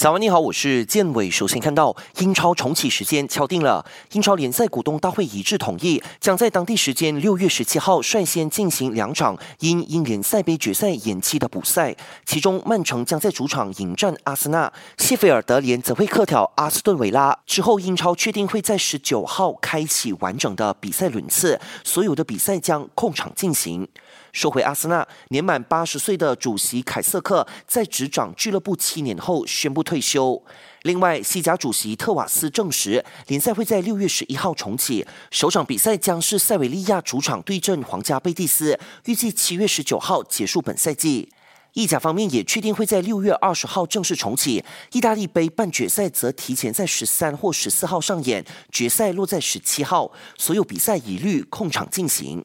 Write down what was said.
早安，你好，我是建伟。首先看到英超重启时间敲定了，英超联赛股东大会一致同意，将在当地时间六月十七号率先进行两场因英联赛杯决赛延期的补赛，其中曼城将在主场迎战阿森纳，谢菲尔德联则会客挑阿斯顿维拉。之后，英超确定会在十九号开启完整的比赛轮次，所有的比赛将控场进行。说回阿森纳，年满八十岁的主席凯瑟克在执掌俱乐部七年后宣布退休。另外，西甲主席特瓦斯证实，联赛会在六月十一号重启，首场比赛将是塞维利亚主场对阵皇家贝蒂斯，预计七月十九号结束本赛季。意甲方面也确定会在六月二十号正式重启，意大利杯半决赛则提前在十三或十四号上演，决赛落在十七号，所有比赛一律控场进行。